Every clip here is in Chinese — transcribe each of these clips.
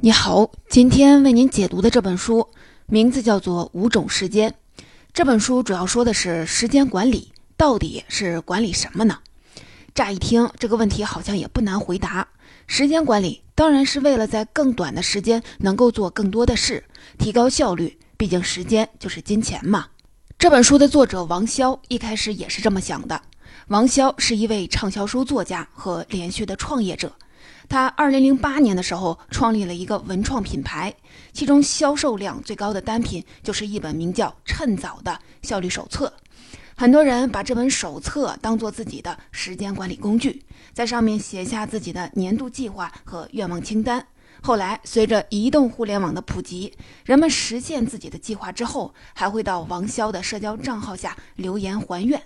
你好，今天为您解读的这本书名字叫做《五种时间》。这本书主要说的是时间管理，到底是管理什么呢？乍一听这个问题好像也不难回答。时间管理当然是为了在更短的时间能够做更多的事，提高效率。毕竟时间就是金钱嘛。这本书的作者王潇一开始也是这么想的。王潇是一位畅销书作家和连续的创业者。他二零零八年的时候创立了一个文创品牌，其中销售量最高的单品就是一本名叫《趁早》的效率手册。很多人把这本手册当做自己的时间管理工具，在上面写下自己的年度计划和愿望清单。后来，随着移动互联网的普及，人们实现自己的计划之后，还会到王潇的社交账号下留言还愿。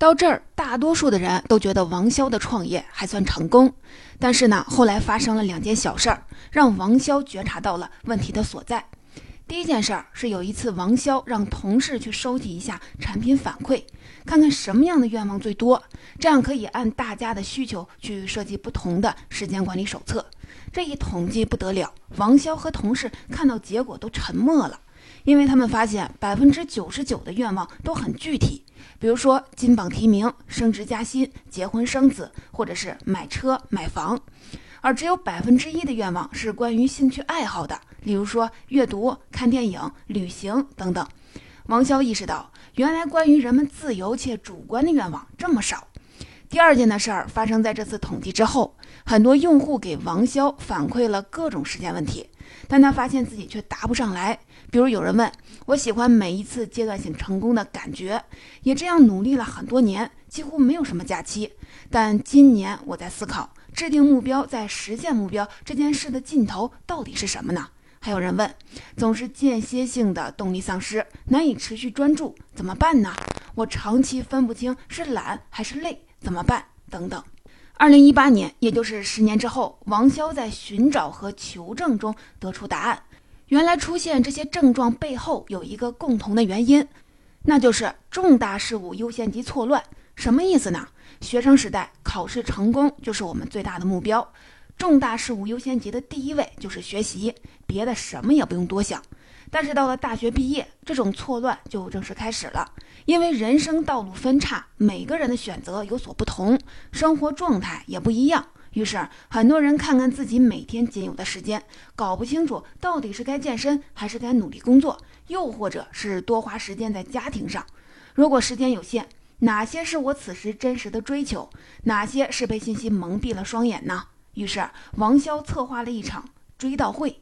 到这儿，大多数的人都觉得王潇的创业还算成功。但是呢，后来发生了两件小事儿，让王潇觉察到了问题的所在。第一件事儿是有一次，王潇让同事去收集一下产品反馈，看看什么样的愿望最多，这样可以按大家的需求去设计不同的时间管理手册。这一统计不得了，王潇和同事看到结果都沉默了，因为他们发现百分之九十九的愿望都很具体。比如说金榜题名、升职加薪、结婚生子，或者是买车买房，而只有百分之一的愿望是关于兴趣爱好的，例如说阅读、看电影、旅行等等。王潇意识到，原来关于人们自由且主观的愿望这么少。第二件的事儿发生在这次统计之后，很多用户给王潇反馈了各种时间问题，但他发现自己却答不上来。比如有人问我喜欢每一次阶段性成功的感觉，也这样努力了很多年，几乎没有什么假期。但今年我在思考，制定目标在实现目标这件事的尽头到底是什么呢？还有人问，总是间歇性的动力丧失，难以持续专注，怎么办呢？我长期分不清是懒还是累，怎么办？等等。二零一八年，也就是十年之后，王潇在寻找和求证中得出答案。原来出现这些症状背后有一个共同的原因，那就是重大事物优先级错乱。什么意思呢？学生时代考试成功就是我们最大的目标，重大事物优先级的第一位就是学习，别的什么也不用多想。但是到了大学毕业，这种错乱就正式开始了，因为人生道路分叉，每个人的选择有所不同，生活状态也不一样。于是，很多人看看自己每天仅有的时间，搞不清楚到底是该健身还是该努力工作，又或者是多花时间在家庭上。如果时间有限，哪些是我此时真实的追求？哪些是被信息蒙蔽了双眼呢？于是，王潇策划了一场追悼会。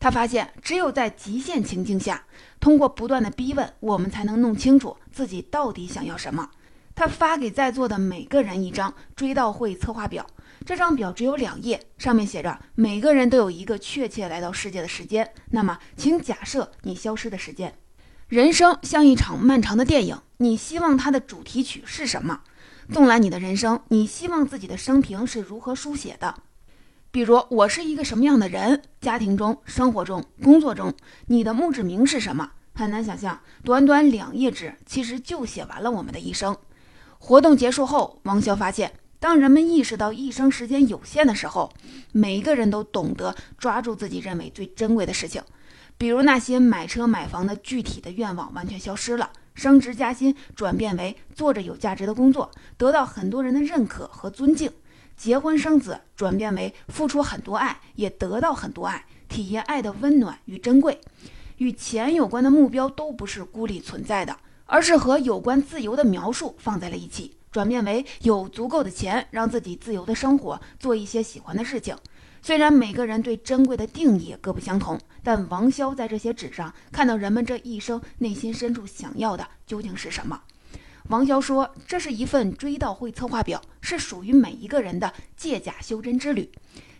他发现，只有在极限情境下，通过不断的逼问，我们才能弄清楚自己到底想要什么。他发给在座的每个人一张追悼会策划表。这张表只有两页，上面写着每个人都有一个确切来到世界的时间。那么，请假设你消失的时间。人生像一场漫长的电影，你希望它的主题曲是什么？纵览你的人生，你希望自己的生平是如何书写的？比如，我是一个什么样的人？家庭中、生活中、工作中，你的墓志铭是什么？很难想象，短短两页纸，其实就写完了我们的一生。活动结束后，王潇发现。当人们意识到一生时间有限的时候，每一个人都懂得抓住自己认为最珍贵的事情，比如那些买车买房的具体的愿望完全消失了，升职加薪转变为做着有价值的工作，得到很多人的认可和尊敬；结婚生子转变为付出很多爱，也得到很多爱，体验爱的温暖与珍贵。与钱有关的目标都不是孤立存在的，而是和有关自由的描述放在了一起。转变为有足够的钱，让自己自由的生活，做一些喜欢的事情。虽然每个人对珍贵的定义各不相同，但王潇在这些纸上看到人们这一生内心深处想要的究竟是什么。王潇说：“这是一份追悼会策划表，是属于每一个人的借假修真之旅。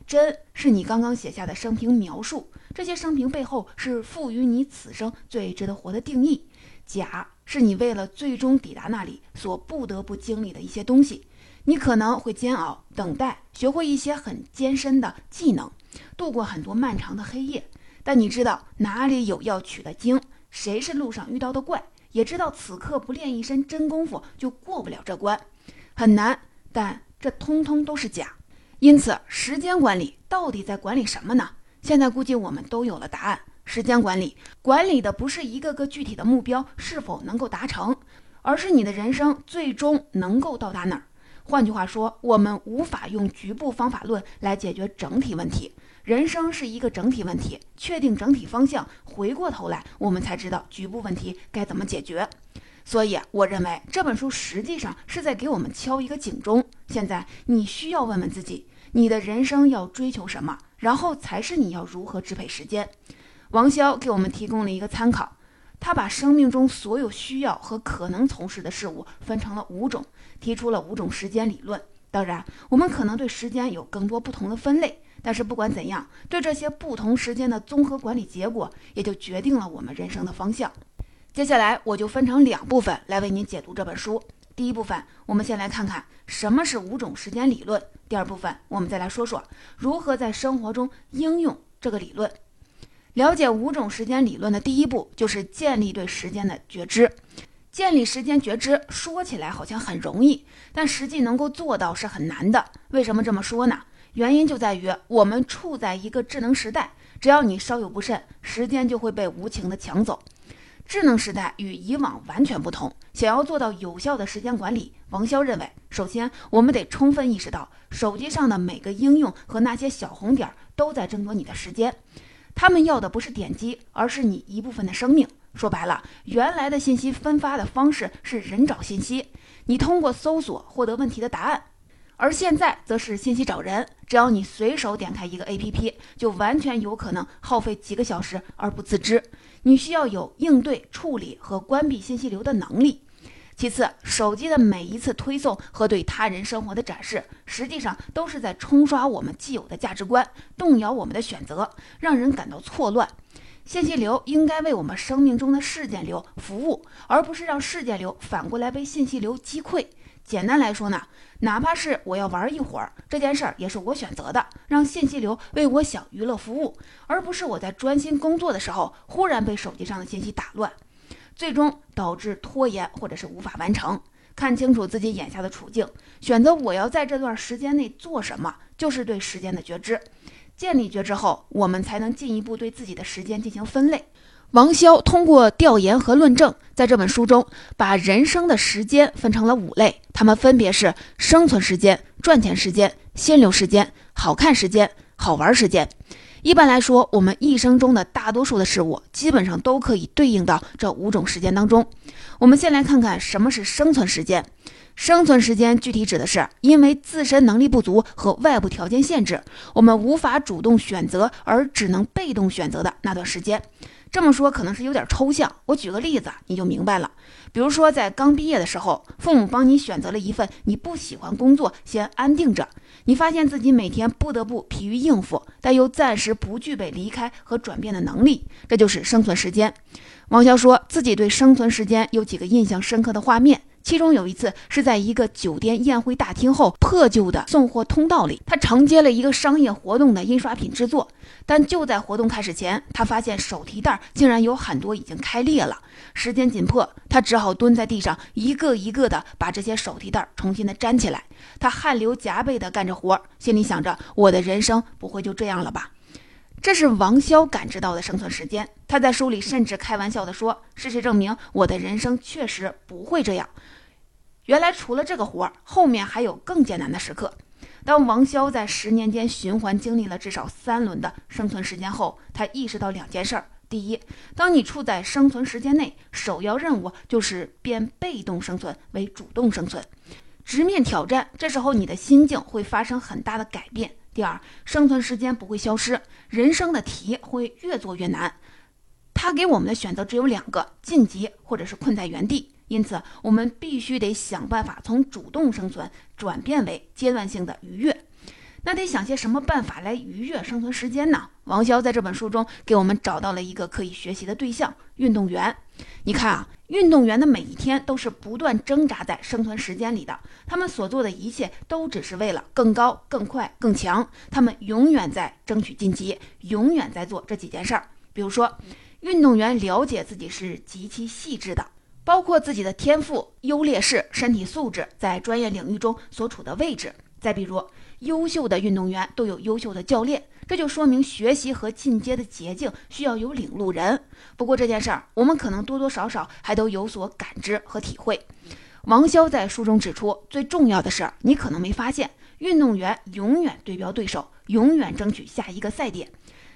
真是你刚刚写下的生平描述，这些生平背后是赋予你此生最值得活的定义。假。”是你为了最终抵达那里所不得不经历的一些东西，你可能会煎熬、等待，学会一些很艰深的技能，度过很多漫长的黑夜。但你知道哪里有要取的经，谁是路上遇到的怪，也知道此刻不练一身真功夫就过不了这关，很难。但这通通都是假。因此，时间管理到底在管理什么呢？现在估计我们都有了答案。时间管理，管理的不是一个个具体的目标是否能够达成，而是你的人生最终能够到达哪儿。换句话说，我们无法用局部方法论来解决整体问题。人生是一个整体问题，确定整体方向，回过头来，我们才知道局部问题该怎么解决。所以，我认为这本书实际上是在给我们敲一个警钟。现在，你需要问问自己，你的人生要追求什么，然后才是你要如何支配时间。王潇给我们提供了一个参考，他把生命中所有需要和可能从事的事物分成了五种，提出了五种时间理论。当然，我们可能对时间有更多不同的分类，但是不管怎样，对这些不同时间的综合管理结果，也就决定了我们人生的方向。接下来，我就分成两部分来为您解读这本书。第一部分，我们先来看看什么是五种时间理论；第二部分，我们再来说说如何在生活中应用这个理论。了解五种时间理论的第一步就是建立对时间的觉知。建立时间觉知说起来好像很容易，但实际能够做到是很难的。为什么这么说呢？原因就在于我们处在一个智能时代，只要你稍有不慎，时间就会被无情的抢走。智能时代与以往完全不同，想要做到有效的时间管理，王潇认为，首先我们得充分意识到，手机上的每个应用和那些小红点都在争夺你的时间。他们要的不是点击，而是你一部分的生命。说白了，原来的信息分发的方式是人找信息，你通过搜索获得问题的答案；而现在则是信息找人，只要你随手点开一个 APP，就完全有可能耗费几个小时而不自知。你需要有应对、处理和关闭信息流的能力。其次，手机的每一次推送和对他人生活的展示，实际上都是在冲刷我们既有的价值观，动摇我们的选择，让人感到错乱。信息流应该为我们生命中的事件流服务，而不是让事件流反过来被信息流击溃。简单来说呢，哪怕是我要玩一会儿，这件事儿也是我选择的，让信息流为我想娱乐服务，而不是我在专心工作的时候忽然被手机上的信息打乱。最终导致拖延或者是无法完成。看清楚自己眼下的处境，选择我要在这段时间内做什么，就是对时间的觉知。建立觉知后，我们才能进一步对自己的时间进行分类。王潇通过调研和论证，在这本书中把人生的时间分成了五类，它们分别是生存时间、赚钱时间、心流时间、好看时间、好玩时间。一般来说，我们一生中的大多数的事物，基本上都可以对应到这五种时间当中。我们先来看看什么是生存时间。生存时间具体指的是因为自身能力不足和外部条件限制，我们无法主动选择而只能被动选择的那段时间。这么说可能是有点抽象，我举个例子你就明白了。比如说，在刚毕业的时候，父母帮你选择了一份你不喜欢工作，先安定着。你发现自己每天不得不疲于应付，但又暂时不具备离开和转变的能力，这就是生存时间。王潇说自己对生存时间有几个印象深刻的画面。其中有一次是在一个酒店宴会大厅后破旧的送货通道里，他承接了一个商业活动的印刷品制作。但就在活动开始前，他发现手提袋竟然有很多已经开裂了。时间紧迫，他只好蹲在地上，一个一个的把这些手提袋重新的粘起来。他汗流浃背的干着活，心里想着：我的人生不会就这样了吧？这是王潇感知到的生存时间。他在书里甚至开玩笑的说：“事实证明，我的人生确实不会这样。”原来除了这个活儿，后面还有更艰难的时刻。当王潇在十年间循环经历了至少三轮的生存时间后，他意识到两件事儿：第一，当你处在生存时间内，首要任务就是变被动生存为主动生存，直面挑战。这时候你的心境会发生很大的改变。第二，生存时间不会消失，人生的题会越做越难。他给我们的选择只有两个：晋级或者是困在原地。因此，我们必须得想办法从主动生存转变为阶段性的愉悦。那得想些什么办法来愉悦生存时间呢？王潇在这本书中给我们找到了一个可以学习的对象——运动员。你看啊，运动员的每一天都是不断挣扎在生存时间里的，他们所做的一切都只是为了更高、更快、更强。他们永远在争取晋级，永远在做这几件事儿。比如说，运动员了解自己是极其细致的。包括自己的天赋、优劣势、身体素质，在专业领域中所处的位置。再比如，优秀的运动员都有优秀的教练，这就说明学习和进阶的捷径需要有领路人。不过这件事儿，我们可能多多少少还都有所感知和体会。王潇在书中指出，最重要的是，你可能没发现，运动员永远对标对手，永远争取下一个赛点。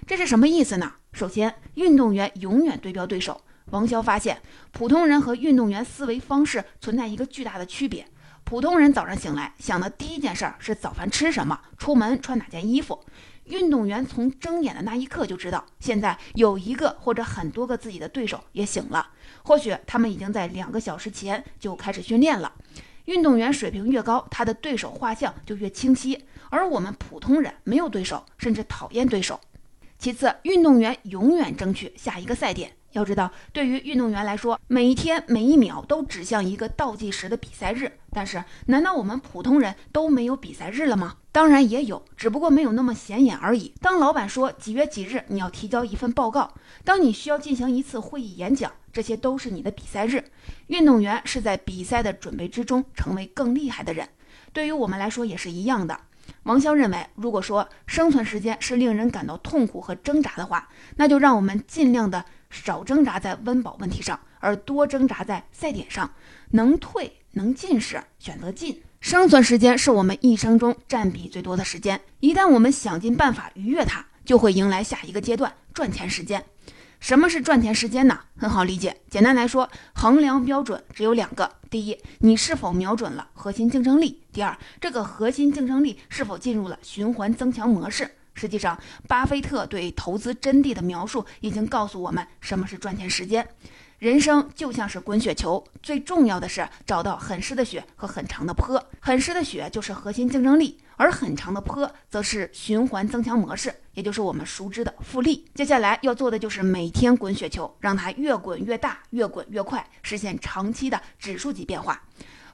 这是什么意思呢？首先，运动员永远对标对手。王潇发现，普通人和运动员思维方式存在一个巨大的区别。普通人早上醒来想的第一件事儿是早饭吃什么，出门穿哪件衣服。运动员从睁眼的那一刻就知道，现在有一个或者很多个自己的对手也醒了。或许他们已经在两个小时前就开始训练了。运动员水平越高，他的对手画像就越清晰。而我们普通人没有对手，甚至讨厌对手。其次，运动员永远争取下一个赛点。要知道，对于运动员来说，每一天每一秒都指向一个倒计时的比赛日。但是，难道我们普通人都没有比赛日了吗？当然也有，只不过没有那么显眼而已。当老板说几月几日你要提交一份报告，当你需要进行一次会议演讲，这些都是你的比赛日。运动员是在比赛的准备之中成为更厉害的人。对于我们来说也是一样的。王潇认为，如果说生存时间是令人感到痛苦和挣扎的话，那就让我们尽量的。少挣扎在温饱问题上，而多挣扎在赛点上。能退能进时选择进。生存时间是我们一生中占比最多的时间，一旦我们想尽办法逾越它，就会迎来下一个阶段——赚钱时间。什么是赚钱时间呢？很好理解，简单来说，衡量标准只有两个：第一，你是否瞄准了核心竞争力；第二，这个核心竞争力是否进入了循环增强模式。实际上，巴菲特对投资真谛的描述已经告诉我们什么是赚钱时间。人生就像是滚雪球，最重要的是找到很湿的雪和很长的坡。很湿的雪就是核心竞争力，而很长的坡则是循环增强模式，也就是我们熟知的复利。接下来要做的就是每天滚雪球，让它越滚越大，越滚越快，实现长期的指数级变化。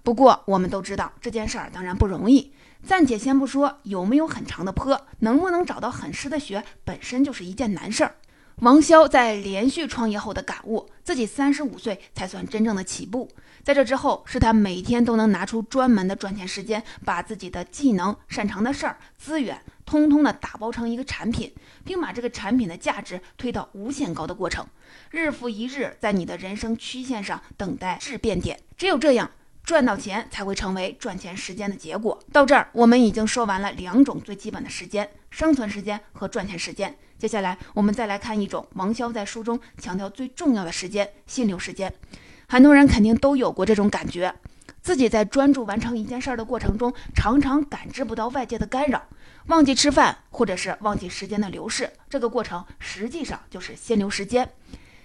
不过，我们都知道这件事儿当然不容易。暂且先不说有没有很长的坡，能不能找到很湿的雪，本身就是一件难事儿。王潇在连续创业后的感悟，自己三十五岁才算真正的起步。在这之后，是他每天都能拿出专门的赚钱时间，把自己的技能、擅长的事儿、资源，通通的打包成一个产品，并把这个产品的价值推到无限高的过程。日复一日，在你的人生曲线上等待质变点。只有这样。赚到钱才会成为赚钱时间的结果。到这儿，我们已经说完了两种最基本的时间：生存时间和赚钱时间。接下来，我们再来看一种王潇在书中强调最重要的时间——心流时间。很多人肯定都有过这种感觉：自己在专注完成一件事儿的过程中，常常感知不到外界的干扰，忘记吃饭，或者是忘记时间的流逝。这个过程实际上就是心流时间。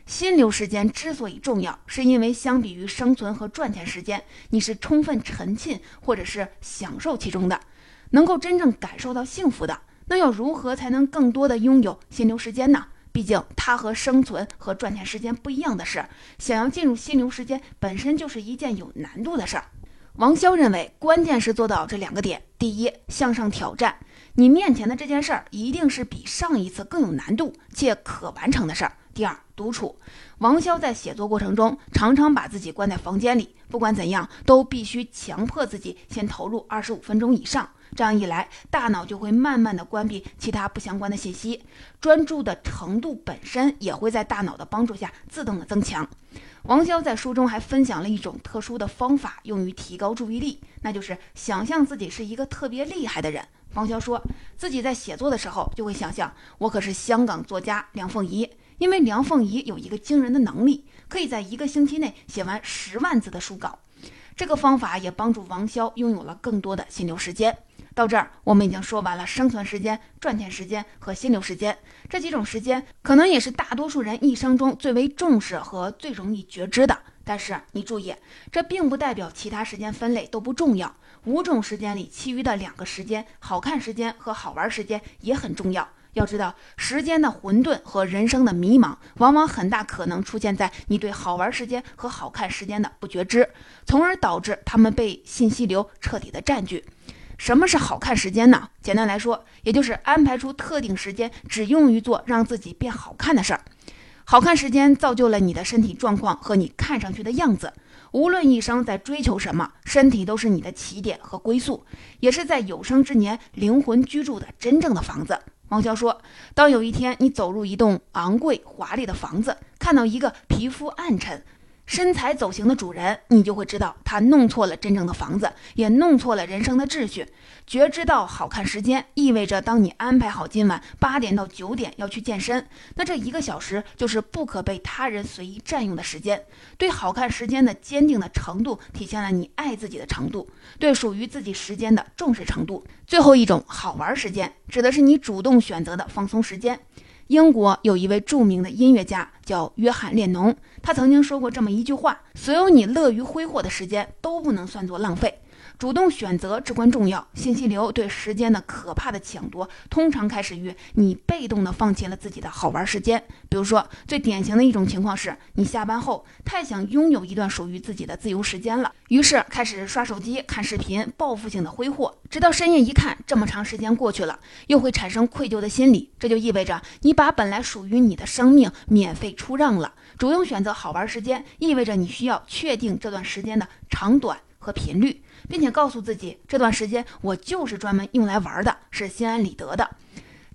心流时间之所以重要，是因为相比于生存和赚钱时间，你是充分沉浸或者是享受其中的，能够真正感受到幸福的。那要如何才能更多的拥有心流时间呢？毕竟它和生存和赚钱时间不一样的是，想要进入心流时间本身就是一件有难度的事儿。王潇认为，关键是做到这两个点：第一，向上挑战，你面前的这件事儿一定是比上一次更有难度且可完成的事儿。第二，独处。王潇在写作过程中常常把自己关在房间里，不管怎样都必须强迫自己先投入二十五分钟以上。这样一来，大脑就会慢慢的关闭其他不相关的信息，专注的程度本身也会在大脑的帮助下自动的增强。王潇在书中还分享了一种特殊的方法，用于提高注意力，那就是想象自己是一个特别厉害的人。王潇说自己在写作的时候，就会想象我可是香港作家梁凤仪。因为梁凤仪有一个惊人的能力，可以在一个星期内写完十万字的书稿。这个方法也帮助王潇拥有了更多的心流时间。到这儿，我们已经说完了生存时间、赚钱时间和心流时间这几种时间，可能也是大多数人一生中最为重视和最容易觉知的。但是你注意，这并不代表其他时间分类都不重要。五种时间里，其余的两个时间——好看时间和好玩时间——也很重要。要知道，时间的混沌和人生的迷茫，往往很大可能出现在你对好玩时间和好看时间的不觉知，从而导致他们被信息流彻底的占据。什么是好看时间呢？简单来说，也就是安排出特定时间，只用于做让自己变好看的事儿。好看时间造就了你的身体状况和你看上去的样子。无论一生在追求什么，身体都是你的起点和归宿，也是在有生之年灵魂居住的真正的房子。王潇说：“当有一天你走入一栋昂贵华丽的房子，看到一个皮肤暗沉。”身材走形的主人，你就会知道他弄错了真正的房子，也弄错了人生的秩序。觉知到好看时间，意味着当你安排好今晚八点到九点要去健身，那这一个小时就是不可被他人随意占用的时间。对好看时间的坚定的程度，体现了你爱自己的程度，对属于自己时间的重视程度。最后一种好玩时间，指的是你主动选择的放松时间。英国有一位著名的音乐家叫约翰列侬，他曾经说过这么一句话：“所有你乐于挥霍的时间都不能算作浪费。”主动选择至关重要。信息流对时间的可怕的抢夺，通常开始于你被动的放弃了自己的好玩时间。比如说，最典型的一种情况是，你下班后太想拥有一段属于自己的自由时间了，于是开始刷手机、看视频，报复性的挥霍，直到深夜一看，这么长时间过去了，又会产生愧疚的心理。这就意味着你把本来属于你的生命免费出让了。主动选择好玩时间，意味着你需要确定这段时间的长短和频率。并且告诉自己，这段时间我就是专门用来玩的，是心安理得的。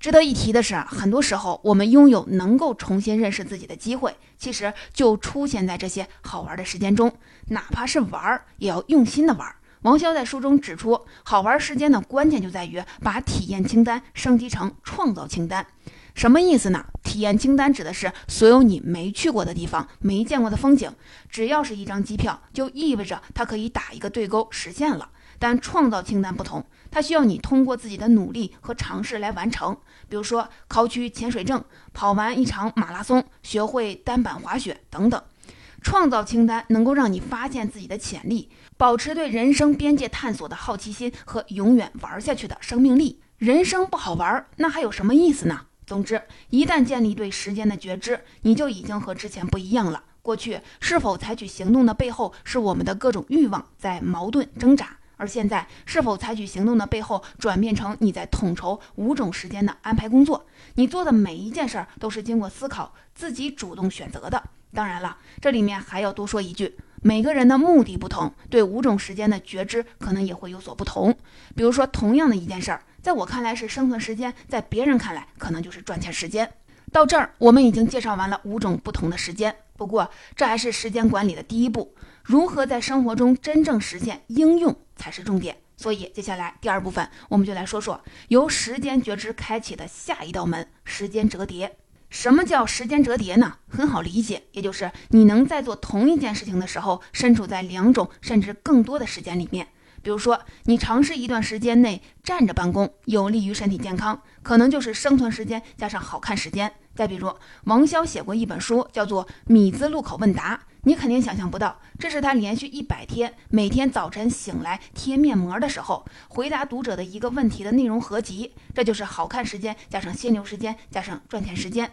值得一提的是，很多时候我们拥有能够重新认识自己的机会，其实就出现在这些好玩的时间中。哪怕是玩儿，也要用心的玩。王潇在书中指出，好玩时间的关键就在于把体验清单升级成创造清单。什么意思呢？体验清单指的是所有你没去过的地方、没见过的风景，只要是一张机票，就意味着它可以打一个对勾实现了。但创造清单不同，它需要你通过自己的努力和尝试来完成。比如说考取潜水证、跑完一场马拉松、学会单板滑雪等等。创造清单能够让你发现自己的潜力，保持对人生边界探索的好奇心和永远玩下去的生命力。人生不好玩，那还有什么意思呢？总之，一旦建立对时间的觉知，你就已经和之前不一样了。过去是否采取行动的背后，是我们的各种欲望在矛盾挣扎；而现在是否采取行动的背后，转变成你在统筹五种时间的安排工作。你做的每一件事儿都是经过思考，自己主动选择的。当然了，这里面还要多说一句，每个人的目的不同，对五种时间的觉知可能也会有所不同。比如说，同样的一件事儿。在我看来是生存时间，在别人看来可能就是赚钱时间。到这儿，我们已经介绍完了五种不同的时间。不过，这还是时间管理的第一步，如何在生活中真正实现应用才是重点。所以，接下来第二部分，我们就来说说由时间觉知开启的下一道门——时间折叠。什么叫时间折叠呢？很好理解，也就是你能在做同一件事情的时候，身处在两种甚至更多的时间里面。比如说，你尝试一段时间内站着办公，有利于身体健康，可能就是生存时间加上好看时间。再比如，王潇写过一本书，叫做《米字路口问答》，你肯定想象不到，这是他连续一百天每天早晨醒来贴面膜的时候，回答读者的一个问题的内容合集。这就是好看时间加上心流时间加上赚钱时间。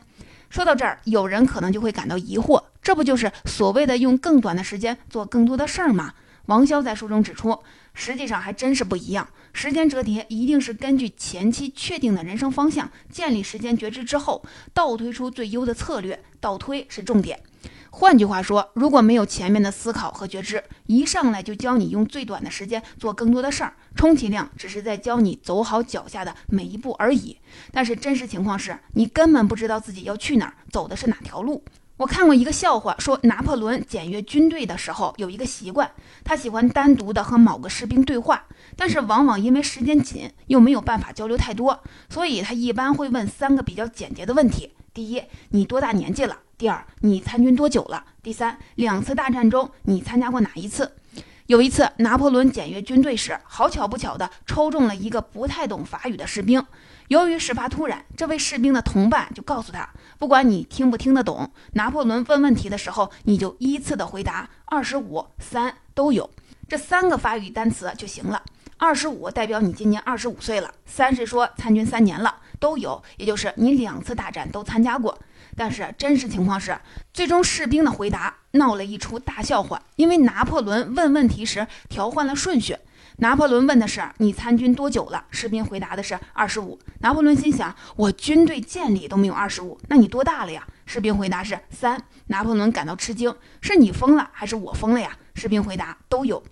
说到这儿，有人可能就会感到疑惑，这不就是所谓的用更短的时间做更多的事儿吗？王潇在书中指出，实际上还真是不一样。时间折叠一定是根据前期确定的人生方向，建立时间觉知之后，倒推出最优的策略。倒推是重点。换句话说，如果没有前面的思考和觉知，一上来就教你用最短的时间做更多的事儿，充其量只是在教你走好脚下的每一步而已。但是真实情况是，你根本不知道自己要去哪儿，走的是哪条路。我看过一个笑话，说拿破仑检阅军队的时候有一个习惯，他喜欢单独的和某个士兵对话，但是往往因为时间紧，又没有办法交流太多，所以他一般会问三个比较简洁的问题：第一，你多大年纪了？第二，你参军多久了？第三，两次大战中你参加过哪一次？有一次，拿破仑检阅军队时，好巧不巧的抽中了一个不太懂法语的士兵。由于事发突然，这位士兵的同伴就告诉他：“不管你听不听得懂，拿破仑问问题的时候，你就依次的回答二十五、三都有这三个法语单词就行了。二十五代表你今年二十五岁了，三是说参军三年了，都有，也就是你两次大战都参加过。但是真实情况是，最终士兵的回答闹了一出大笑话，因为拿破仑问问题时调换了顺序。”拿破仑问的是你参军多久了？士兵回答的是二十五。拿破仑心想，我军队建立都没有二十五，那你多大了呀？士兵回答是三。拿破仑感到吃惊，是你疯了还是我疯了呀？士兵回答都有。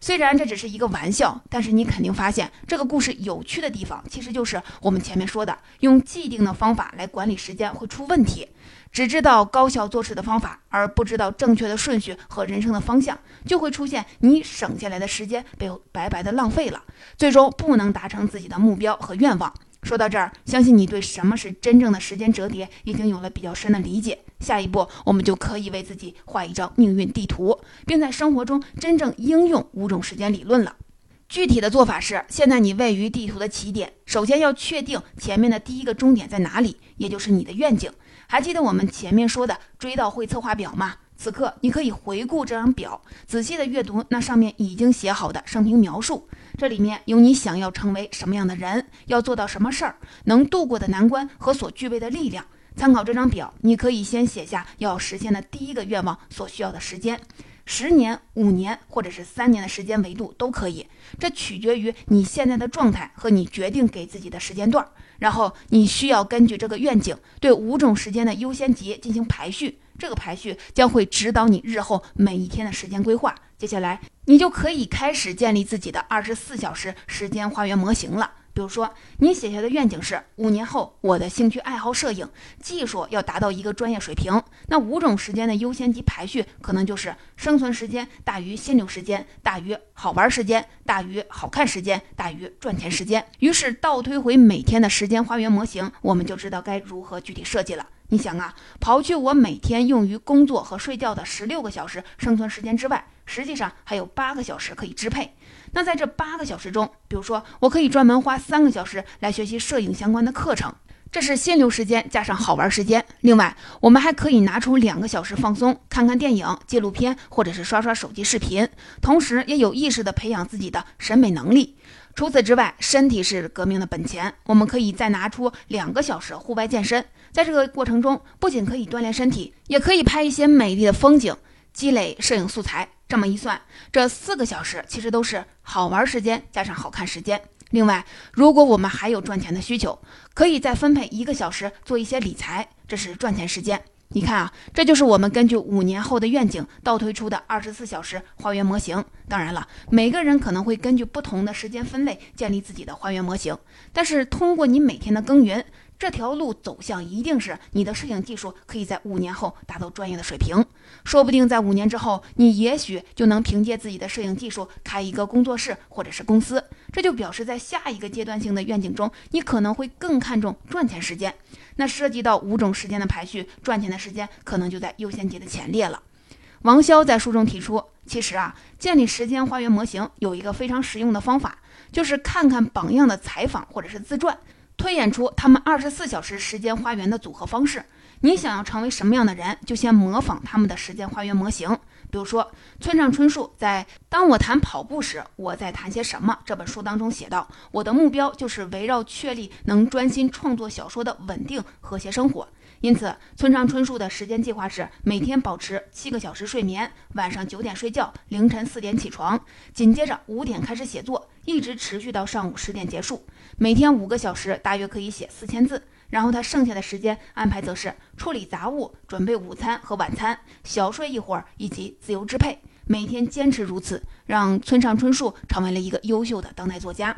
虽然这只是一个玩笑，但是你肯定发现这个故事有趣的地方，其实就是我们前面说的，用既定的方法来管理时间会出问题。只知道高效做事的方法，而不知道正确的顺序和人生的方向，就会出现你省下来的时间被白白的浪费了，最终不能达成自己的目标和愿望。说到这儿，相信你对什么是真正的时间折叠已经有了比较深的理解。下一步，我们就可以为自己画一张命运地图，并在生活中真正应用五种时间理论了。具体的做法是：现在你位于地图的起点，首先要确定前面的第一个终点在哪里，也就是你的愿景。还记得我们前面说的追悼会策划表吗？此刻你可以回顾这张表，仔细的阅读那上面已经写好的生平描述。这里面有你想要成为什么样的人，要做到什么事儿，能度过的难关和所具备的力量。参考这张表，你可以先写下要实现的第一个愿望所需要的时间，十年、五年或者是三年的时间维度都可以。这取决于你现在的状态和你决定给自己的时间段。然后你需要根据这个愿景，对五种时间的优先级进行排序。这个排序将会指导你日后每一天的时间规划。接下来，你就可以开始建立自己的二十四小时时间花园模型了。比如说，你写下的愿景是五年后我的兴趣爱好摄影技术要达到一个专业水平，那五种时间的优先级排序可能就是生存时间大于心流时间大于好玩时间大于好看时间大于赚钱时间。于是倒推回每天的时间花园模型，我们就知道该如何具体设计了。你想啊，刨去我每天用于工作和睡觉的十六个小时生存时间之外，实际上还有八个小时可以支配。那在这八个小时中，比如说，我可以专门花三个小时来学习摄影相关的课程，这是心流时间加上好玩时间。另外，我们还可以拿出两个小时放松，看看电影、纪录片，或者是刷刷手机视频，同时也有意识地培养自己的审美能力。除此之外，身体是革命的本钱，我们可以再拿出两个小时户外健身，在这个过程中，不仅可以锻炼身体，也可以拍一些美丽的风景，积累摄影素材。这么一算，这四个小时其实都是好玩时间加上好看时间。另外，如果我们还有赚钱的需求，可以再分配一个小时做一些理财，这是赚钱时间。你看啊，这就是我们根据五年后的愿景倒推出的二十四小时花园模型。当然了，每个人可能会根据不同的时间分类建立自己的花园模型，但是通过你每天的耕耘。这条路走向一定是你的摄影技术可以在五年后达到专业的水平，说不定在五年之后，你也许就能凭借自己的摄影技术开一个工作室或者是公司。这就表示在下一个阶段性的愿景中，你可能会更看重赚钱时间。那涉及到五种时间的排序，赚钱的时间可能就在优先级的前列了。王潇在书中提出，其实啊，建立时间花园模型有一个非常实用的方法，就是看看榜样的采访或者是自传。推演出他们二十四小时时间花园的组合方式。你想要成为什么样的人，就先模仿他们的时间花园模型。比如说，村上春树在《当我谈跑步时，我在谈些什么》这本书当中写道：“我的目标就是围绕确立能专心创作小说的稳定和谐生活。”因此，村上春树的时间计划是每天保持七个小时睡眠，晚上九点睡觉，凌晨四点起床，紧接着五点开始写作，一直持续到上午十点结束。每天五个小时，大约可以写四千字。然后他剩下的时间安排则是处理杂物、准备午餐和晚餐、小睡一会儿以及自由支配。每天坚持如此，让村上春树成为了一个优秀的当代作家。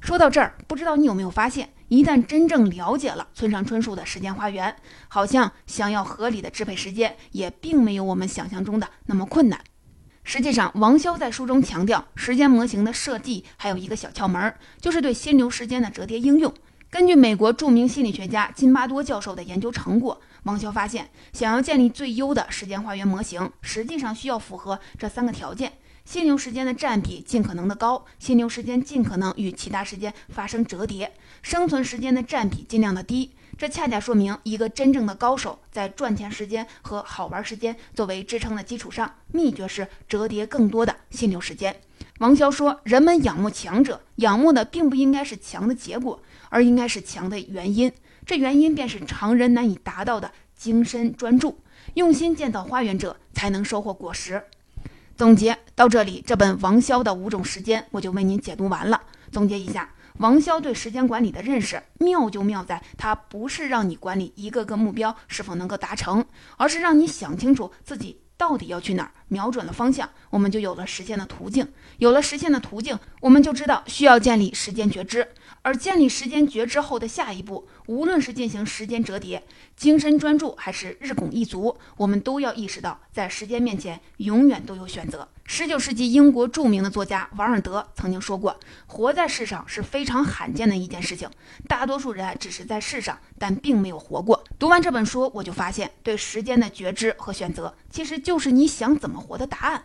说到这儿，不知道你有没有发现，一旦真正了解了村上春树的时间花园，好像想要合理的支配时间，也并没有我们想象中的那么困难。实际上，王潇在书中强调，时间模型的设计还有一个小窍门，就是对心流时间的折叠应用。根据美国著名心理学家金巴多教授的研究成果，王潇发现，想要建立最优的时间花园模型，实际上需要符合这三个条件。心流时间的占比尽可能的高，心流时间尽可能与其他时间发生折叠，生存时间的占比尽量的低。这恰恰说明，一个真正的高手在赚钱时间和好玩时间作为支撑的基础上，秘诀是折叠更多的心流时间。王潇说，人们仰慕强者，仰慕的并不应该是强的结果，而应该是强的原因。这原因便是常人难以达到的精深专注，用心建造花园者才能收获果实。总结到这里，这本王潇的五种时间我就为您解读完了。总结一下，王潇对时间管理的认识妙就妙在，他不是让你管理一个个目标是否能够达成，而是让你想清楚自己到底要去哪儿，瞄准了方向，我们就有了实现的途径。有了实现的途径，我们就知道需要建立时间觉知。而建立时间觉知后的下一步，无论是进行时间折叠、精神专注，还是日拱一卒，我们都要意识到，在时间面前，永远都有选择。十九世纪英国著名的作家王尔德曾经说过：“活在世上是非常罕见的一件事情，大多数人只是在世上，但并没有活过。”读完这本书，我就发现，对时间的觉知和选择，其实就是你想怎么活的答案。